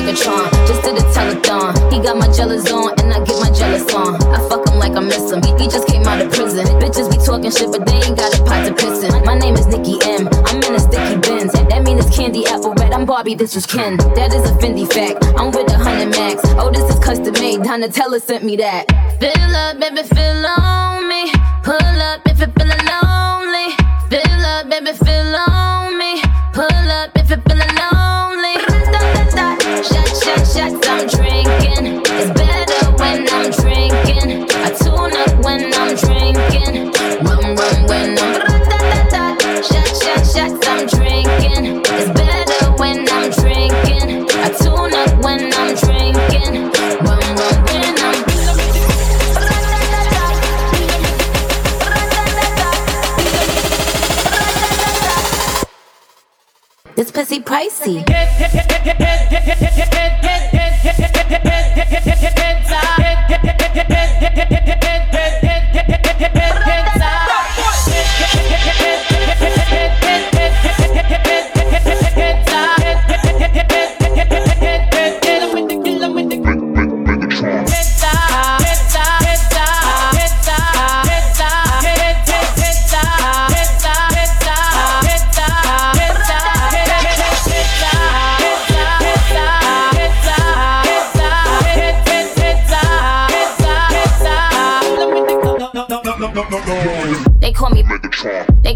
Megatron. Just did a telethon. He got my jealous on, and I get my jealous on. I fuck him like I miss him. He, he just came out of prison. Bitches be talking shit, but they ain't got a pot to piss in. My name is Nicki M. I'm in a sticky Benz. That mean it's candy apple red. I'm Barbie, this is Ken. That is a Fendi fact. I'm with a hundred max. Oh, this is custom made. Donatella sent me that. Fill up, baby, fill on me. Pull up if you feel alone. shots I'm drinking. This pussy pricey.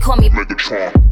call me Megatron.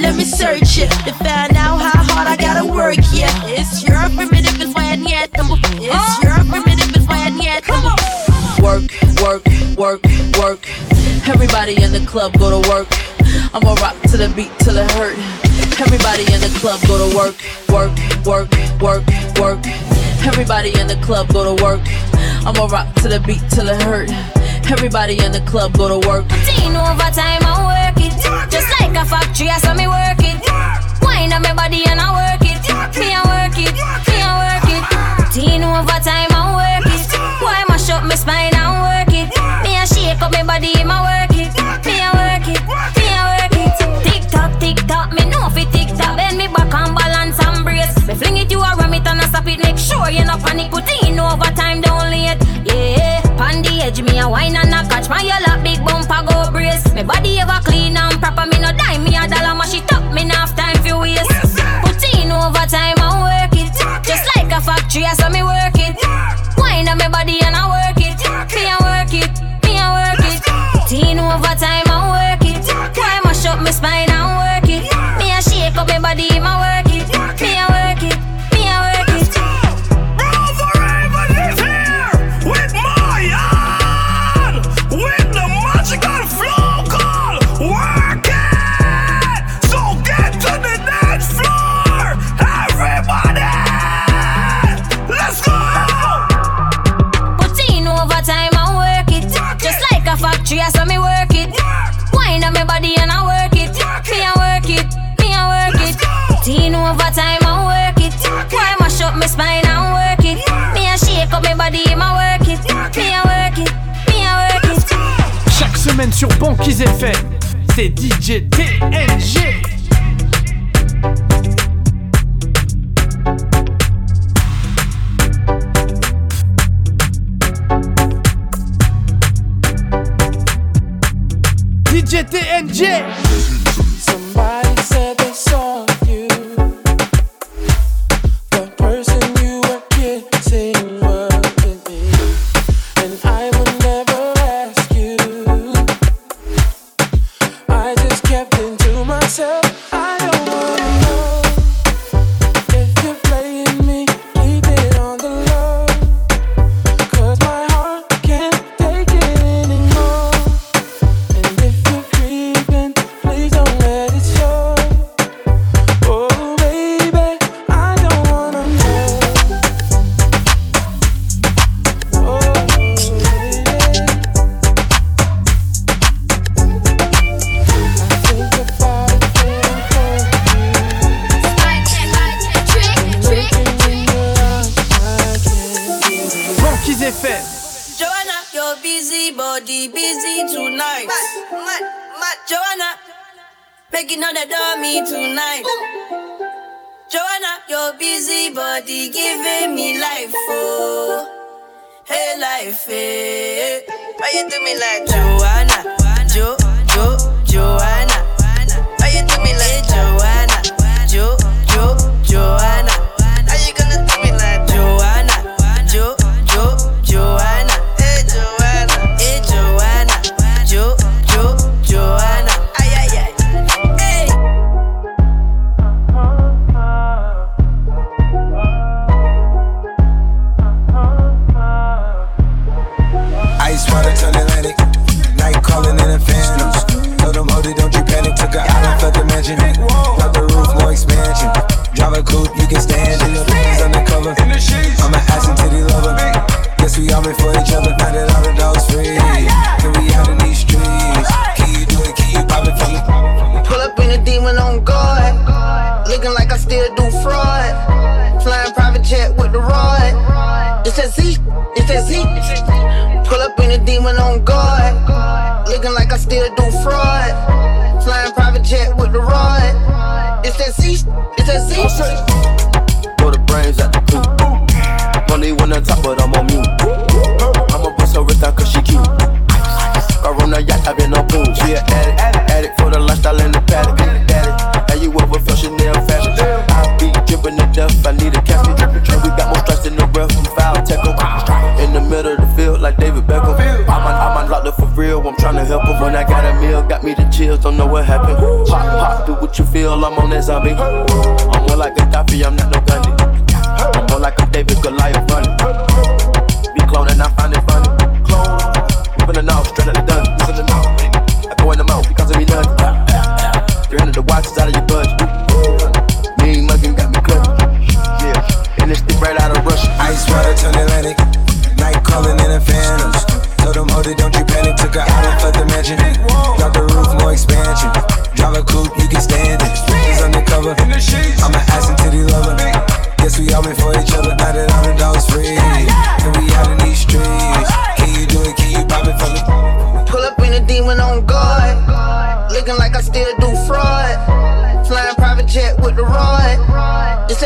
Let me search it to find out how hard I gotta work. Yeah, it's your primitive, it's why I need It's your primitive, it's why I need Work, work, work, work. Everybody in the club go to work. I'ma rock to the beat till it hurt. Everybody in the club go to work, work, work, work, work. Everybody in the club go to work. I'ma rock to the beat till it hurt. Everybody in the club go to work. Teen overtime, I work it. Just like a factory, I saw me work it. Wind up my body and I work it. Me I work it, me I work it. Teen overtime, I work it. Why mash up my spine and work it? Me I shake up my body, I work it. Me I work it, me I work it. Tick tock, tick tock, me know fi tick tock. Bend me back and balance and brace. Me fling it, you a ram it and I stop it. Make sure you no panic. Put in overtime, don't late. Yeah, pon the edge, me a wine and a catch. My yellow big bumper go brace. Me body ever clean and proper, me no die, me a dollar mash it up, me no have time for waste. Put in overtime and work it, just like a factory, I saw me work it. Wine on my body and I work it, me a work it, me a work it. Teen overtime and work it, why mash up my spine and work it? Me a shake up my body, my work overtime and work it. Why mash up my spine and work it? Me I shake up my body, I work it. Me I work it, me I work it. Chaque semaine sur Banquise FM, c'est DJ TNG. DJ TNG.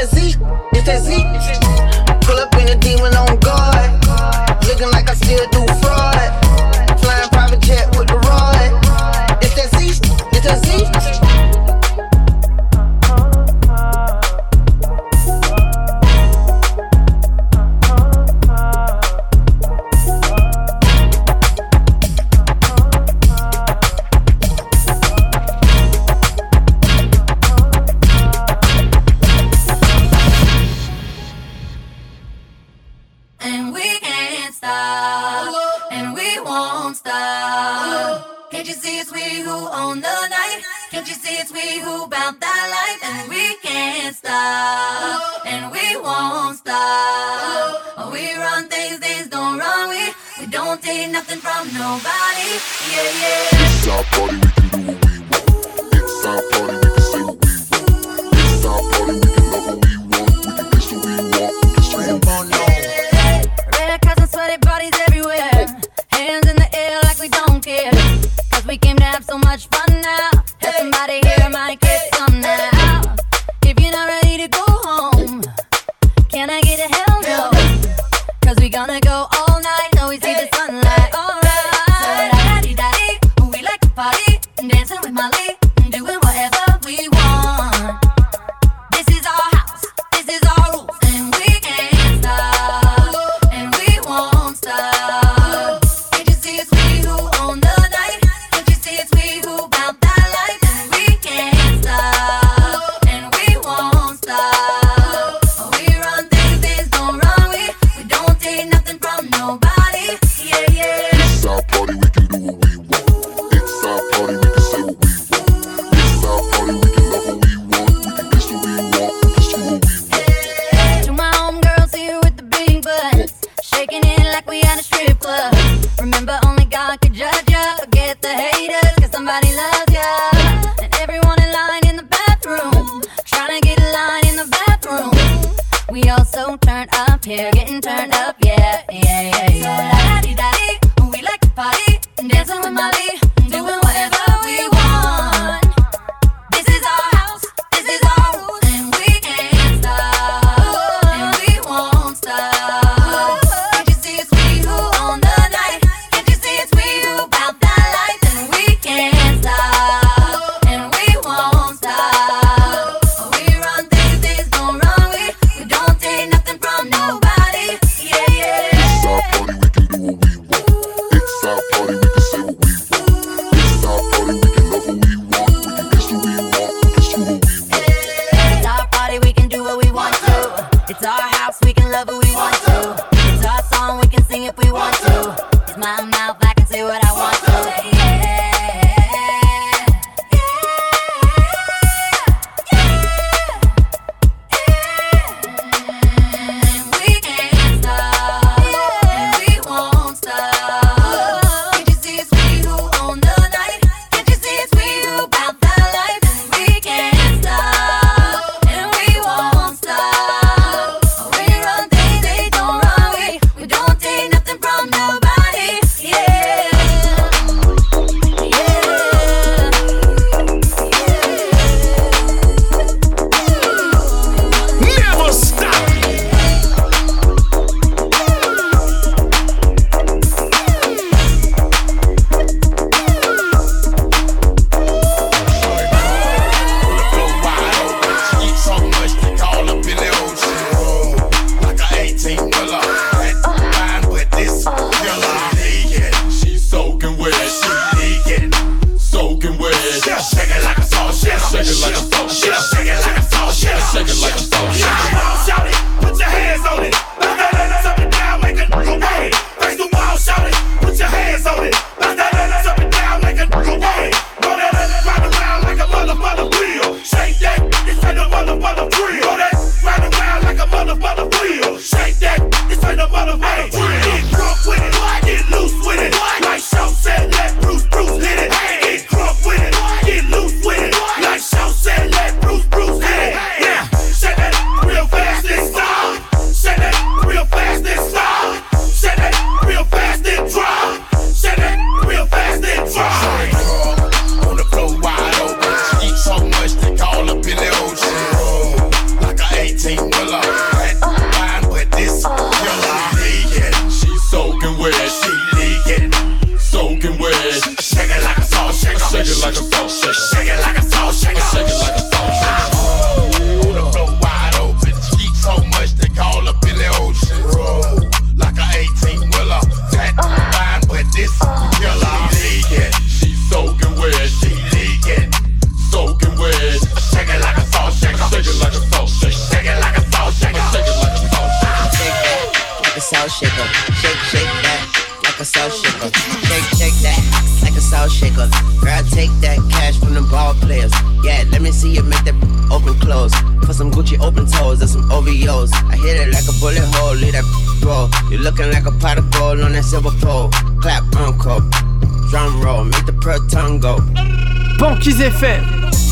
It's that close. For some Gucci open toes and some OVOs. I hit it like a bullet hole, leave that roll. You looking like a pot of gold on that silver pole. Clap, uncle. Drum roll, make the pearl tongue go. Banquise FM.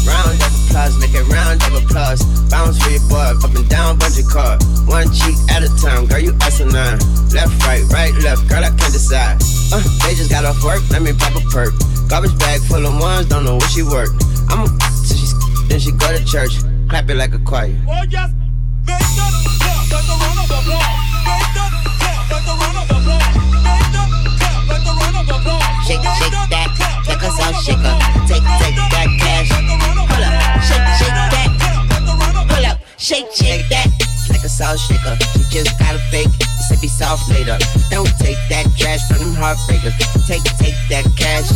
Round of applause, make it round of applause. Bounce for your boy, up and down, bunch of car. One cheek at a time, girl, you asinine. Left, right, right, left, girl, I can't decide. Uh, they just got off work, let me pop a perk. Garbage bag full of ones, don't know where she work. I'm a so she then she go to church, clap it like a choir. Shake, shake that like a salt shaker. Take, take that cash. Pull up, shake, shake that. Pull up, shake, shake that like a salt shaker. She just got a fake, say be soft later. Don't take that trash from them heartbreakers. Take, take that cash.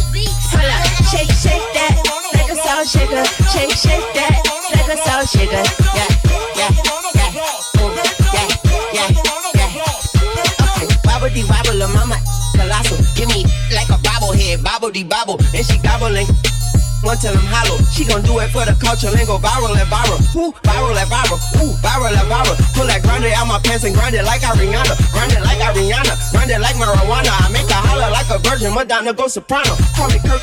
Pull up, shake, shake that like a salt shaker. Shake, shake that like a salt shaker. Yeah, yeah, yeah. Ooh, yeah, yeah, yeah. Okay, wobble de wobble, mama colossal. Give me like a bobblehead, bobble de bobble, and she gobbling. One till I'm hollow. She gon' do it for the culture and go viral and viral. Ooh, viral and viral. Ooh, viral and viral. Pull that grind it out my pants and grind it like Ariana. Grind it like Ariana. Grind it like marijuana. I make her holler like a virgin. Madonna go soprano. Call me Kirk.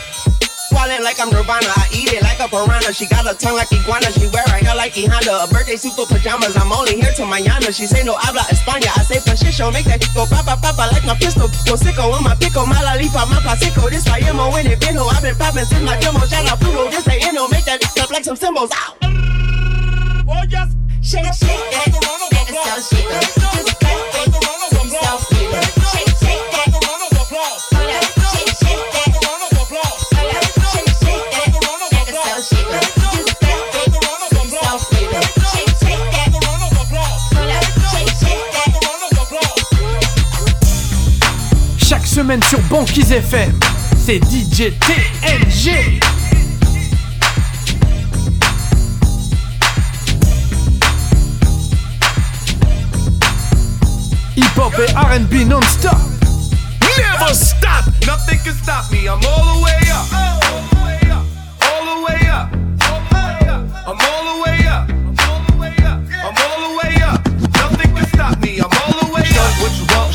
Swallowing like I'm Nirvana. I eat it like a piranha. She got a tongue like iguana. She wear her hair like E Honda. A birthday suit for pajamas. I'm only here till mañana. She say no habla España. I say show. Make that go papa papa like my pistol. Go sicko on my pickle. Mala lipa, my pasico. This I am when it been. I've been popping since my demo. Shout out Pluto. This they inno. Make that up like some symbols. Ow. Shake, shake that like a salt shaker. Just clap it, some salt flavor. Shake, shake that. Semaine sur Banquise FM, c'est DJ TNG. Hip-hop et R&B non-stop. Never stop. Nothing can stop me. I'm all the way up. All the way up. All the way up.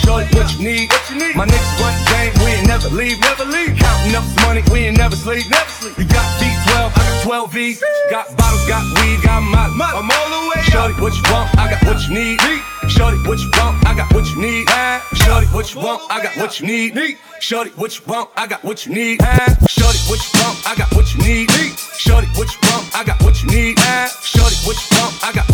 Shorty, what you need? What you need? My niggas run the game. We ain't never leave. Never leave. Counting up some money. We ain't never sleep. Never sleep. You got D12. I got 12 V. Got bottles. Got weed. Got my. I'm all the way. Shorty, what you want? I got what you need. Shorty, what you want? I got what you need. Shorty, what you want? I got what you need. Shorty, what you want? I got what you need. Shorty, what you want? I got what you need. Shorty, what you want? I got what you need. Shorty, what you want? I got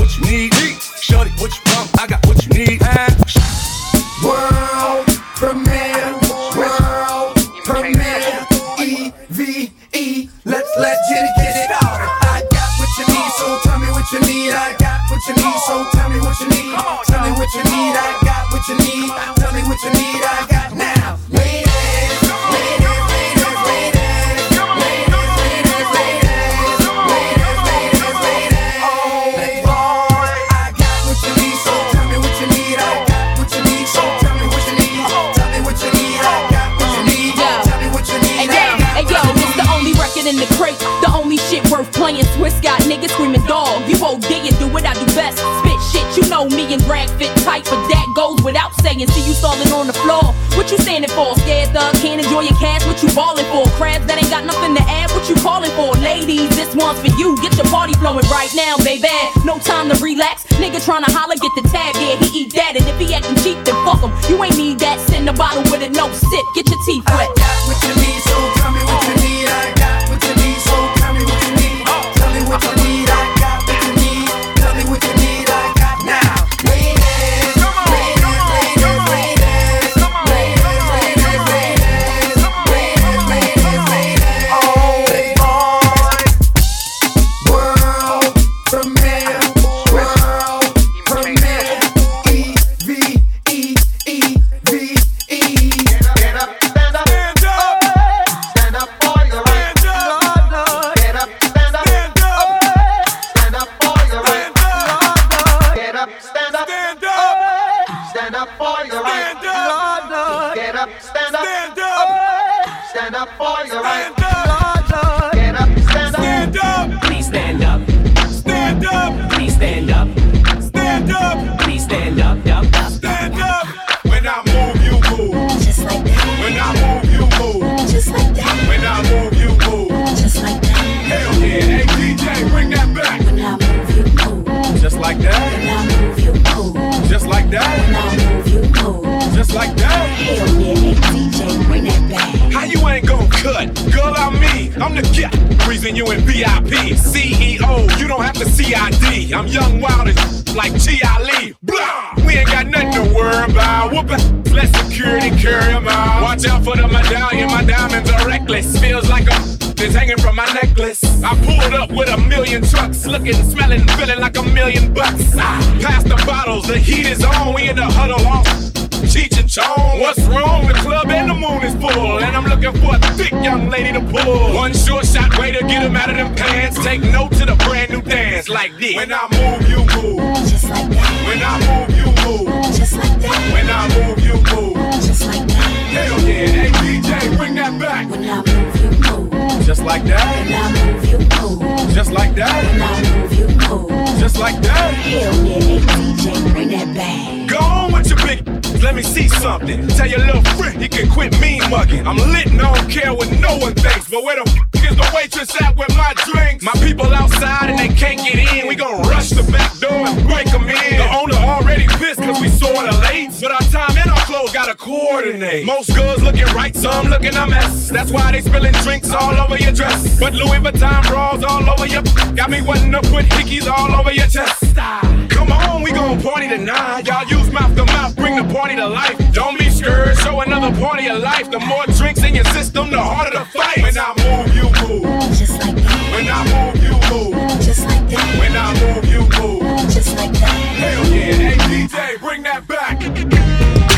What you balling for? Crabs that ain't got nothing to add. What you calling for? Ladies, this one's for you. Get your party flowing right now, baby. No time to relax. Nigga tryna holler, get the tab. Yeah, he eat that, and if he actin' cheap, then fuck him. You ain't need that. Send a bottle with it, no sip. Get your teeth wet. I got what you need, so tell me what you need. I Just like that. Just like that. How you ain't gon' cut? Girl, I'm me. I'm the guy. Reason you in VIP. CEO, you don't have to CID. I'm young, wild, like G.I. Lee. Blah! We ain't got nothing to worry about. Whoop security carry 'em out. Watch out for the medallion. My diamonds are reckless. Feels like a is hanging from my necklace. I pulled up with a million trucks, looking, smelling, feeling like a million bucks. Ah, Pass the bottles, the heat is on. We in the huddle off. Cheech and Chong, what's wrong? The club and the moon is full, and I'm looking for a thick young lady to pull. One short shot way to get him out of them pants. Take note to the brand new dance like this. When I move, you move. Just like that. When I move, you move. Just like that. When I move, you move. Just like that. Hell yeah, hey DJ, bring that back. When I move. Just like that. I move, you move. Just like that. I move, you move. Just like that. Hell yeah, hey DJ, bring that back. Go on with your big. Let me see something. Tell your little friend he can quit mean mugging. I'm lit and I don't care what no one thinks. But where the f is the waitress at with my drinks? My people outside and they can't get in. We gon' rush the back door and break 'em in. The owner already pissed cause we sorta late. But our time and our clothes gotta coordinate. Most girls looking right, some looking a mess. That's why they spilling drinks all over your dress. But Louis Vuitton bras all over your. Got me wanting to put hickeys all over your chest. Come on, we gon' party tonight. Y'all use mouth to mouth, bring the party to life. Don't be scared, show another party of life. The more drinks in your system, the harder the fight. When I move, you move. Just like that. When I move, you move. Just like that. When I move, you move. Just like that. Hell yeah, hey DJ, bring that back.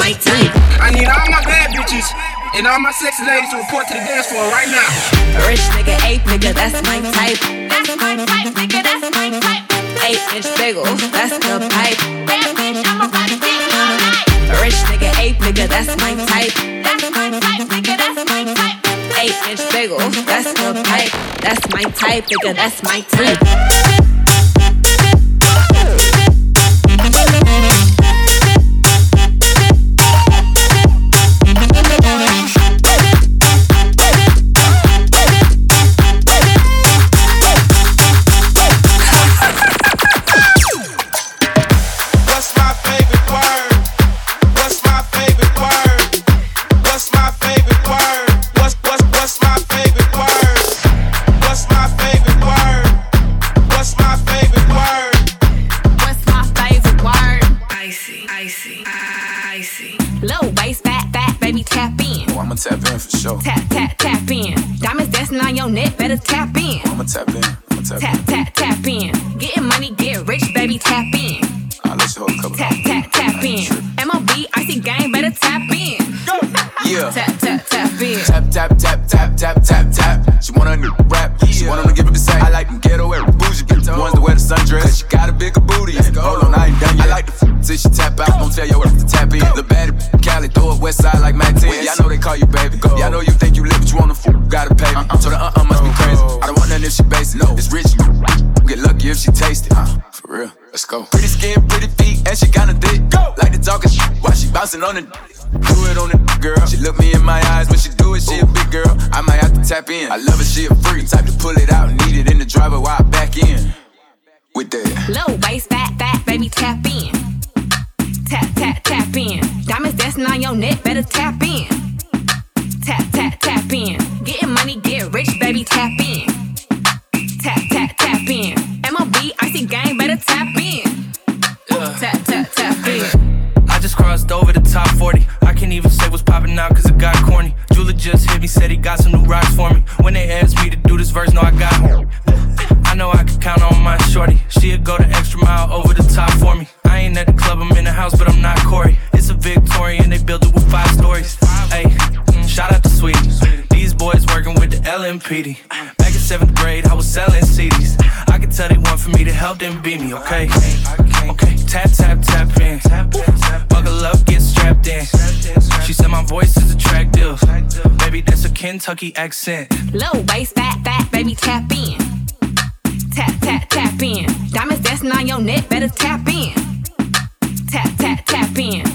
My type. I need all my bad bitches and all my sexy ladies to report to the dance floor right now. Rich nigga, eight nigga, that's my type. That's my type, nigga. That's my type. Eight inch bagel, that's the pipe. That bitch, I'ma ride all night. Rich nigga, eight nigga, that's my type. That's my type, nigga. That's my type. Eight inch bagel, that's the pipe. That's my type, nigga, that's my type. Let's go. Pretty skin, pretty feet, and she kinda thick. Go. Like to talkin', while she bouncing on it. Do it on it, girl. She look me in my eyes when she do it. She Ooh. a big girl. I might have to tap in. I love it, she a freak. Type to pull it out, need it in the driver while I back in. With that low waist, fat, fat, baby, tap in. Tap, tap, tap in. Diamonds dancing on your neck, better tap in. Tap, tap, tap in just hit me, said he got some new rocks for me. When they asked me to do this verse, no, I got him. I know I can count on my shorty. She'll go the extra mile over the top for me. I ain't at the club, I'm in the house, but I'm not Corey. It's a Victorian, they built it with five stories. Hey, mm, shout out to sweet. These boys working with the LMPD seventh grade, I was selling CDs. I could tell they want for me to help them beat me, okay? Okay, tap, tap, tap in. Buckle up, get strapped in. She said my voice is attractive. Baby, that's a Kentucky accent. Low waist, fat, fat, baby, tap in. Tap, tap, tap in. Diamonds dancing on your neck, better tap in. Tap, tap, tap in.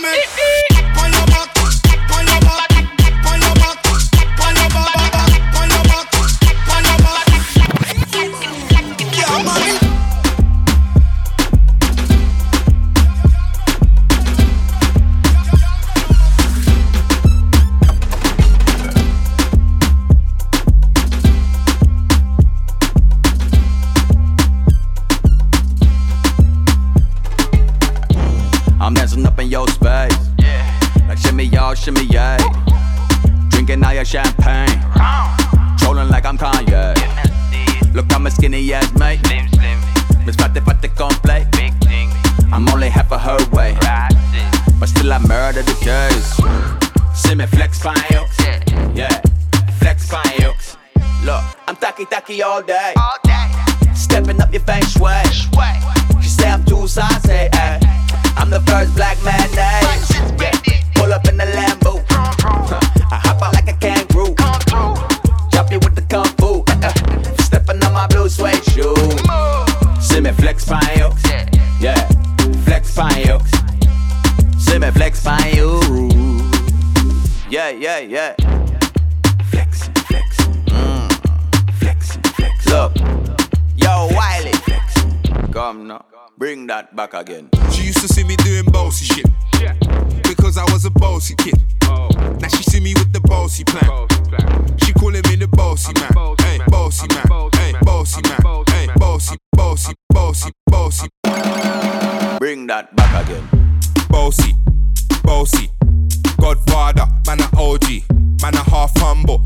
moment.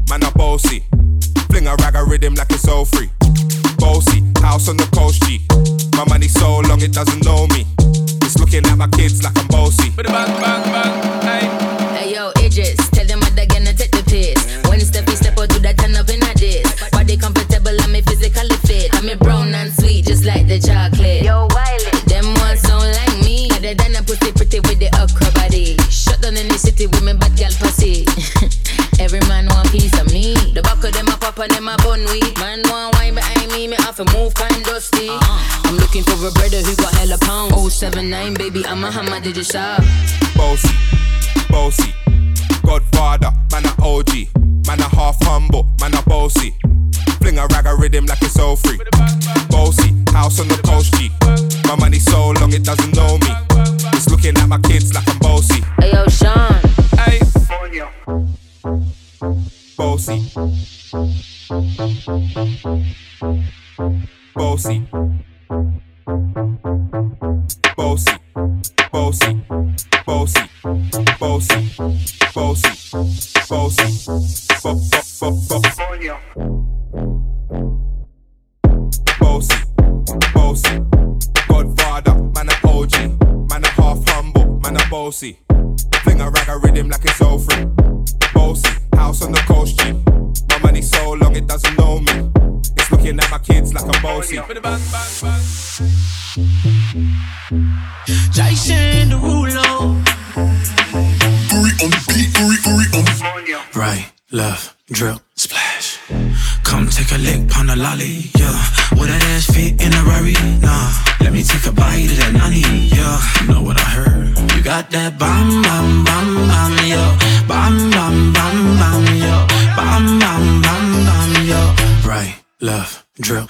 man, I'm bossy. Fling a rag a rhythm like it's all free. Bossy, house on the coast, G. My money so long it doesn't know me. It's looking at my kids like I'm bossy. Bang, bang, bang. I'm looking for a brother who got hella pound. 079, baby, I'm a hammer, did you shop? Bossy, bossy, Godfather, man a OG, man a half humble, man a bossy. Fling a rag a rhythm like it's all free. Bossy, house on the coast G. My money so long it doesn't know me. It's looking at my kids like I'm bossy. Hey yo, Sean. Hey. Bossy. Bossy. Thank you. Got that bam, bam, bam, bam, yo. Bam, bam, bam, bam, yo. Bam, bam, bam, bam, yo. Right, left, drip,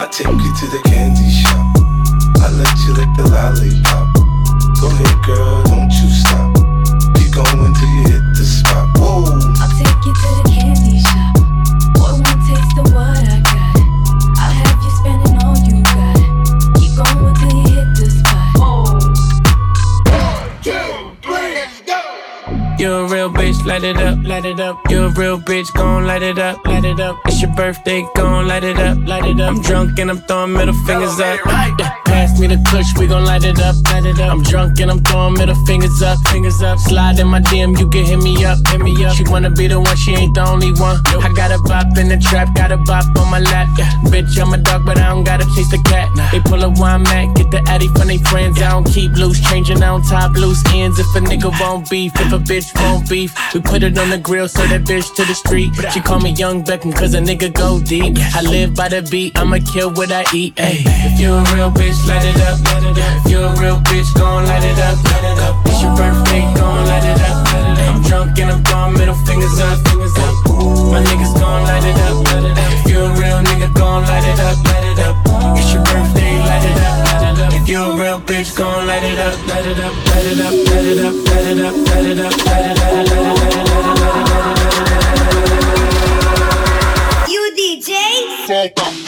I take you to the candy shop. I let you lick the lollipop. Go ahead, girl, don't you stop. Keep going till you You're a real bitch, light it up, light it up. You're a real bitch, gon' light it up, light it up. It's your birthday, gon' light it up, light it up. I'm drunk and I'm throwing middle fingers up. Yeah, pass me the kush, we gon' light it up, light it up. I'm drunk and I'm throwing middle fingers up, fingers up. Slide in my DM, you can hit me up, hit me up. She wanna be the one, she ain't the only one. I got a bop in the trap, got a bop on my lap. Yeah, bitch, I'm a dog, but I don't gotta chase the cat. They pull a wine mat, get the addy from they friends. I don't keep loose, changing, I don't top loose ends. If a nigga won't beef, if a bitch won't beef, we put it on the grill, so that bitch to the street. She call me Young Beckham, cause a nigga go deep. I live by the beat, I'ma kill what I eat. Ayy, if you a real bitch, light it up. If you a real bitch, gon' light it up. It's your birthday, gon' light it up. I'm drunk and I'm throwing middle fingers up. My niggas gon' light it up. If you a real nigga, gon' light it up. It's your birthday, light it up. If you a real bitch, gon' light it up. Light it up, light it up, light it up, light it up, light it up, light it up, light it up, light it up. You DJ? lick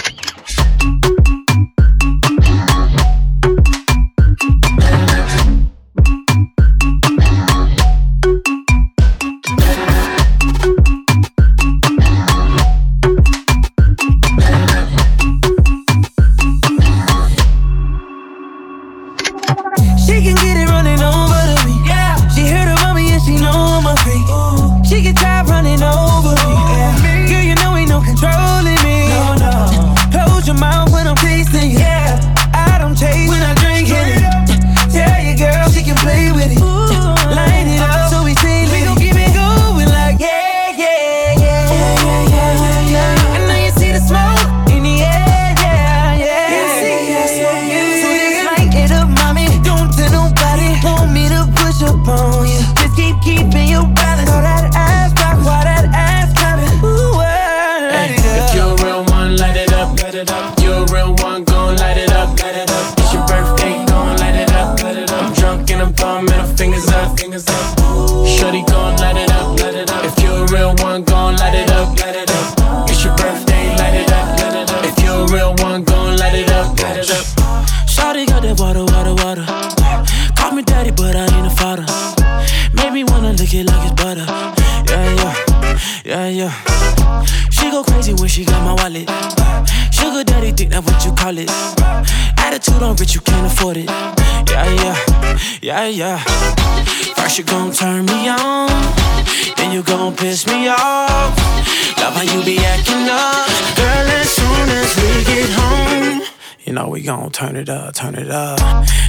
turn it up, turn it up.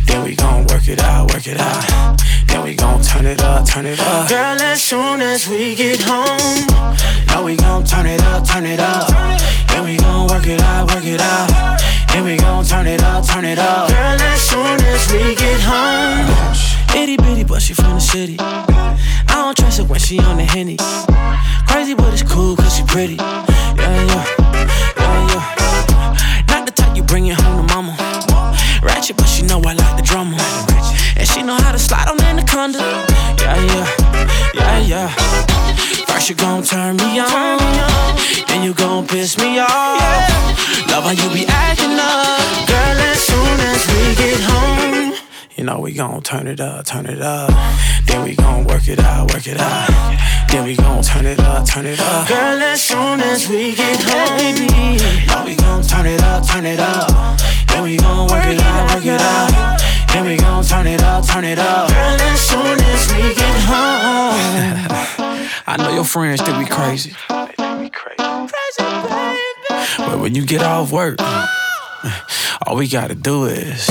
Then we gon' work it out, work it out. Then we gon' turn it up, turn it up. Girl, as soon as we get home, know we gon' turn it up, turn it up. Then we gon' work it out, work it out. Then we gon' turn it up, turn it up. Girl, as soon as we get home, itty bitty, but she from the city. I don't trust her when she on the henny. Crazy, but it's cool cause she pretty. Yeah, yeah, gon' turn it up, turn it up. Then we gon' work it out, work it out. Then we gon' turn it up, turn it up. Girl, as soon as we get home, know we gon' turn it up, turn it up. Then we gon' work it out, work it out. Then we gon' turn it up, turn it up. Girl, as soon as we get home. I know your friends think we crazy. But when you get off work, all we gotta do is.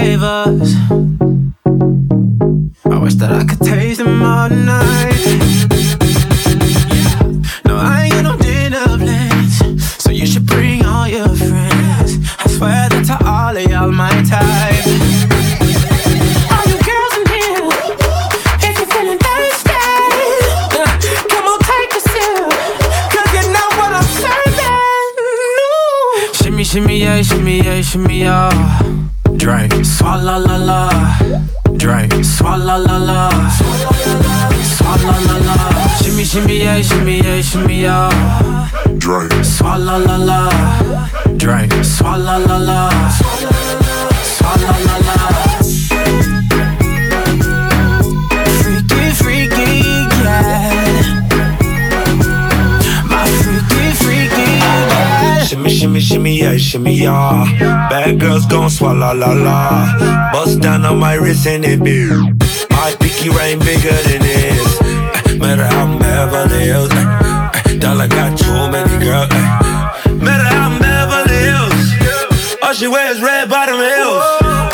Different Bad girls gon' swallow la la. Bust down on my wrist and it be. My pinky ring bigger than this. Uh, Matter how I'm Beverly Hills. uh, uh, Dollar got too many girls. Matter how I'm Beverly Hills. All she wears red bottom heels.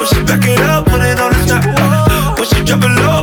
When she back it up, put it on the top. When she drop it low,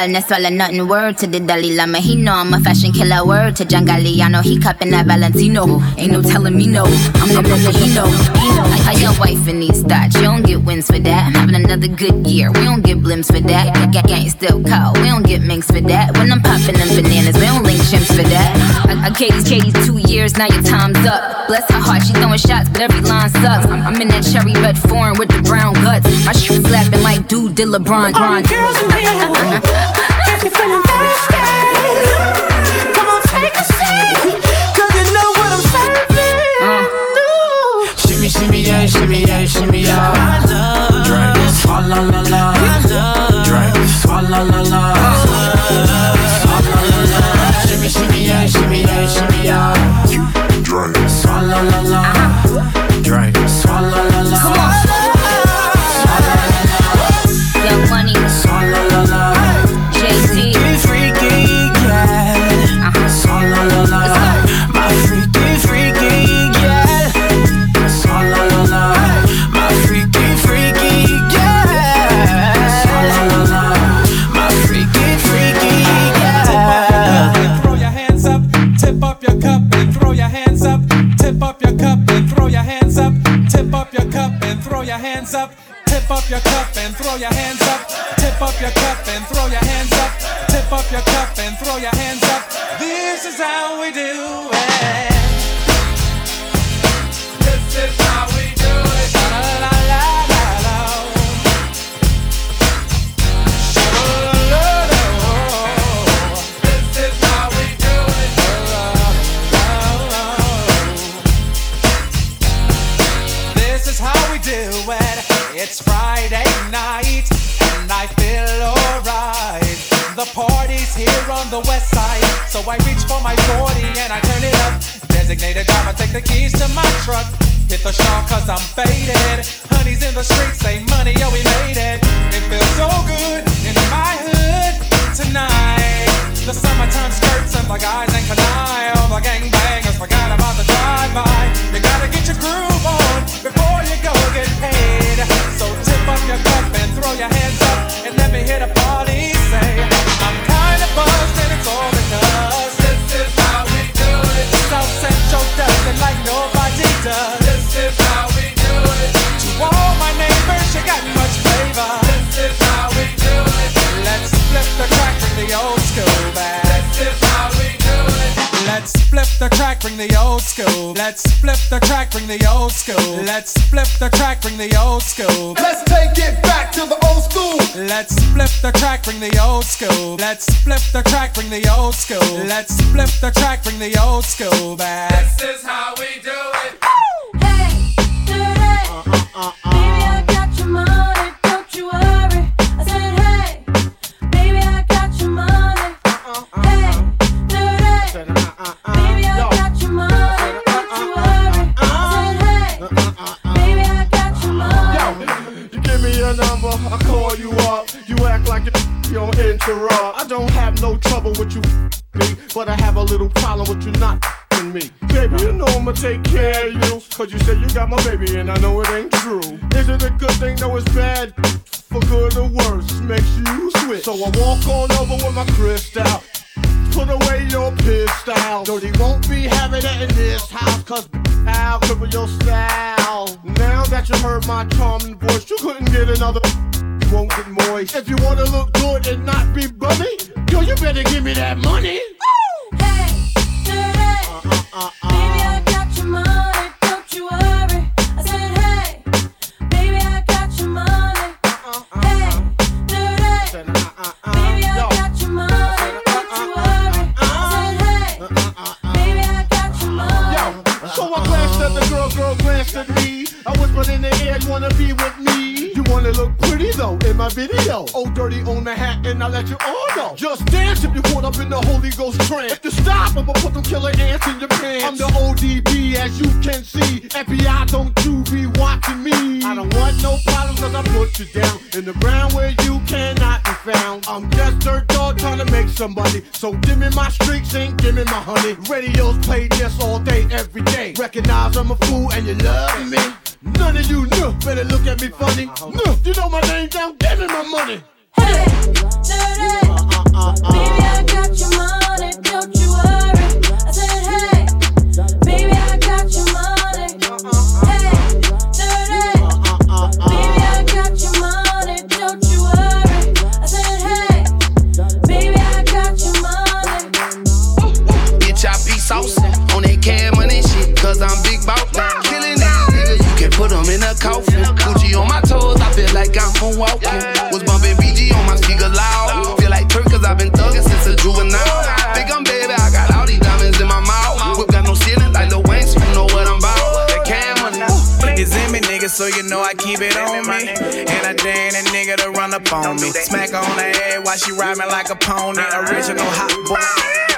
Wellness, swallow nothing. Word to the Dalai Lama, he know I'm a fashion killer. Word to John Galliano, he cupping that Valentino. Ain't no telling me no, I'm the one he know. Know. How your wife in these thoughts, you don't get wins for that. I'm having another good year, we don't get blimps for that. Gang, gang still call, we don't get minks for that. When I'm popping them bananas, we don't link chimps for that. I, I Katie's Katie's two years, now your time's up. Bless her heart, she throwing shots, but every line sucks. I'm, I'm in that cherry red foreign with the brown guts. My shoe slapping like dude did LeBron. All the girls if you're feeling thirsty, come on, take a seat. 'Cause you know what I'm serving. Shimmy, yeah, shimmy, yeah, shimmy, yeah. Drink. Swalla la la. Drink. Swalla la la. Your cup and throw your hands up. Tip up your cup and throw your hands up. Tip up your cup and throw your hands up. This is how we do it. The shawl the crack, bring the old school. Let's flip the crack, bring the old school. Let's take it back to the old school. Let's flip the crack, bring the old school. Let's flip the crack, bring the old school. Let's flip the crack, bring the old school back. This is how we do it. I don't have no trouble with you, me, but I have a little problem with you not me. Baby, you know I'ma take care of you. Cause you said you got my baby, and I know it ain't true. Is it a good thing? No, it's bad. For good or worse, makes you switch. So I walk on over with my crystal. Put away your pistol. Dirty won't be having it in this house, cause I'll cripple your style. Now that you heard my charming voice, you couldn't get another. Won't get moist. If you wanna look good and not be bummy, yo, you better give me that money. Uh-huh, uh-uh. Baby, I got I in the air, you wanna be with me? You wanna look pretty though in my video. Oh, dirty on the hat, and I let you all know. Just dance if you caught up in the Holy Ghost trance. If you stop, I'ma put them killer ants in your pants. I'm the ODB, as you can see. FBI, don't you be watching me. I don't want no problems, cause I put you down in the ground where you cannot be found. I'm just dirt dog trying to make some money. So give me my streaks and give me my honey. Radios play this all day, every day. Recognize I'm a fool and you love me. None of you know, better look at me funny. No, you know my name down, give me my money. Hey, dirty. Uh, uh, uh, Baby, I got your money, don't you worry. Like walking. Was bumping BG on my speaker loud. Feel like Turk, cause I've been thugging since a juvenile. Think I'm baby, I got all these diamonds in my mouth. Whip got no ceiling like Lil Wayne, so you know what I'm about. That cash money. It's in me, nigga, so you know I keep it on me. And I dare that nigga to run up on me. Smack on the head while she ride me like a pony. Original hot boy.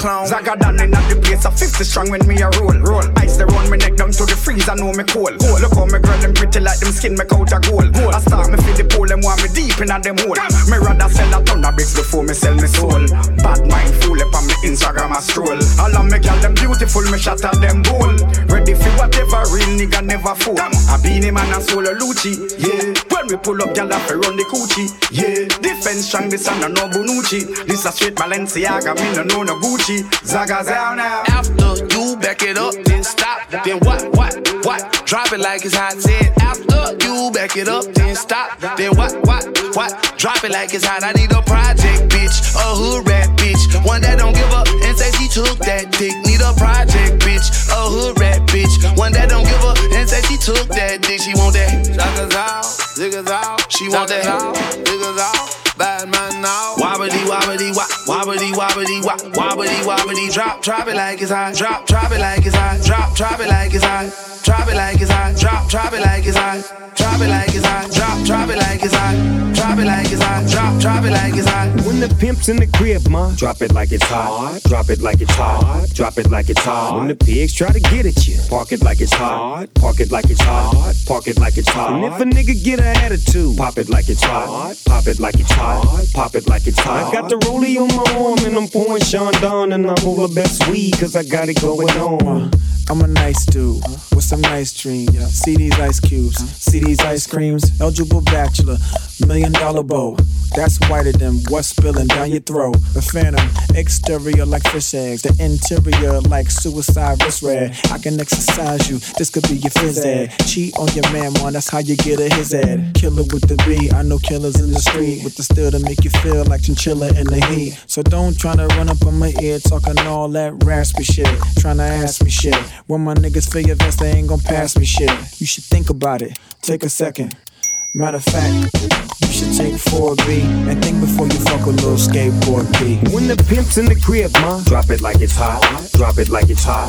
Can't clone. Zaga down in at the place, a 50 strong when me a roll. Roll. Ice they run me neck down to the freeze, I know me cold. cold. Look how me girl them pretty like them skin make out a gold. gold. I start me feel the pole, them want me deep in at them hole. Me rather sell a ton of bricks before me sell me soul. Bad mind fool up on me Instagram a stroll. All of me girl them beautiful, me shot at them bowl. Ready for whatever, real nigga never fool. I be him and a solo Lucci, yeah. When we pull up, have to run the coochie, yeah. Defense strong, this and no Bonucci. This a straight Balenciaga, me no know no Gucci. Zaga's out now. After you back it up, then stop. Then what, what, what? Drop it like it's hot. Said after you back it up, then stop. Then what, what, what? Drop it like it's hot. I need a project, bitch. A hood rat, bitch. One that don't give up and say she took that dick. Need a project, bitch. A hood rat, bitch. One that don't give up and say she took that dick. She want that. Suckers out, niggas out. She want that. Niggas out. Bad man now. Wobbly, wobbly, wop, wobbly, wobbly, wop, wobbly, wobbly. Drop, drop it like it's hot. Drop, drop it like it's hot. Drop, drop it like it's hot. Drop it like it's hot. Drop, drop it like it's hot. Drop it like it's hot. Drop, drop it like it's hot. Drop it like it's hot. Drop, drop it like it's hot. When the pimp's in the crib, ma, drop it like it's hot. Drop it like it's hot. Drop it like it's hot. When the pigs try to get at you, park it like it's hot. Park it like it's hot. Park it like it's hot. And if a nigga get an attitude, pop it like it's hot. Pop it like it's hot. Pop it like it's hot. I got the rollie on my arm and I'm pouring Chandon and I'm all the best weed cause I got it going on. I'm a nice dude with some nice dreams. See these ice cubes, see these ice creams. Eligible bachelor, million dollar bow. That's whiter than what's spilling down your throat. The phantom, exterior like fish eggs, the interior like suicide wrist red. I can exercise you, this could be your phys ed. Cheat on your man, man, that's how you get a his ed. Killer with the B, I know killers in the street with the steel to make you feel like chinchilla in the heat. So don't try to run up on my ear talking all that raspy shit. Trying to ask me shit. When my niggas feel your vest, they ain't gon' pass me shit. You should think about it, take a second. Matter of fact, you should take 4B and think before you fuck a little skateboard P. When the pimp's in the crib, ma, drop it like it's hot. Drop it like it's hot.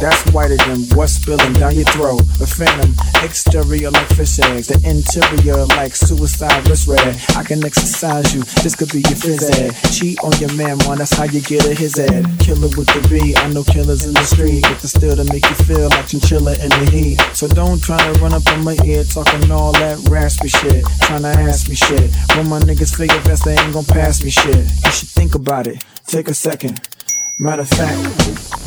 That's whiter than what's spilling down your throat. The phantom, exterior like fish eggs, the interior like suicide wrist red. I can exercise you, this could be your phys ed. Cheat on your man, man, that's how you get a his ed. Killer with the B, I know killers in the street with the steel to make you feel like chinchilla in the heat. So don't try to run up on my ear talking all that raspy shit, tryna ask me shit. When my niggas your vest, they ain't gon' pass me shit. You should think about it, take a second. Matter of fact,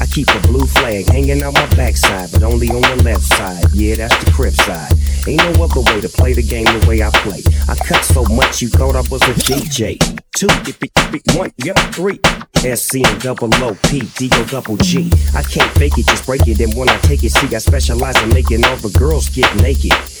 I keep a blue flag hanging out my backside, but only on the left side. Yeah, that's the crib side. Ain't no other way to play the game the way I play. I cut so much you thought I was a DJ. Two, one, yep, three. SC and double O, P, D, O, double G. I can't fake it, just break it. And when I take it, see, I specialize in making all the girls get naked.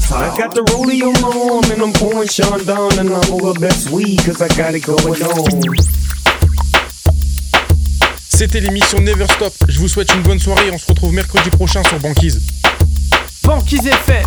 hot. I got the rollie on my arm and I'm pouring Sean down and I'm all the best weed cause I got it going on. C'était l'émission Never Stop. Je vous souhaite une bonne soirée et on se retrouve mercredi prochain sur Banquise. Banquise FM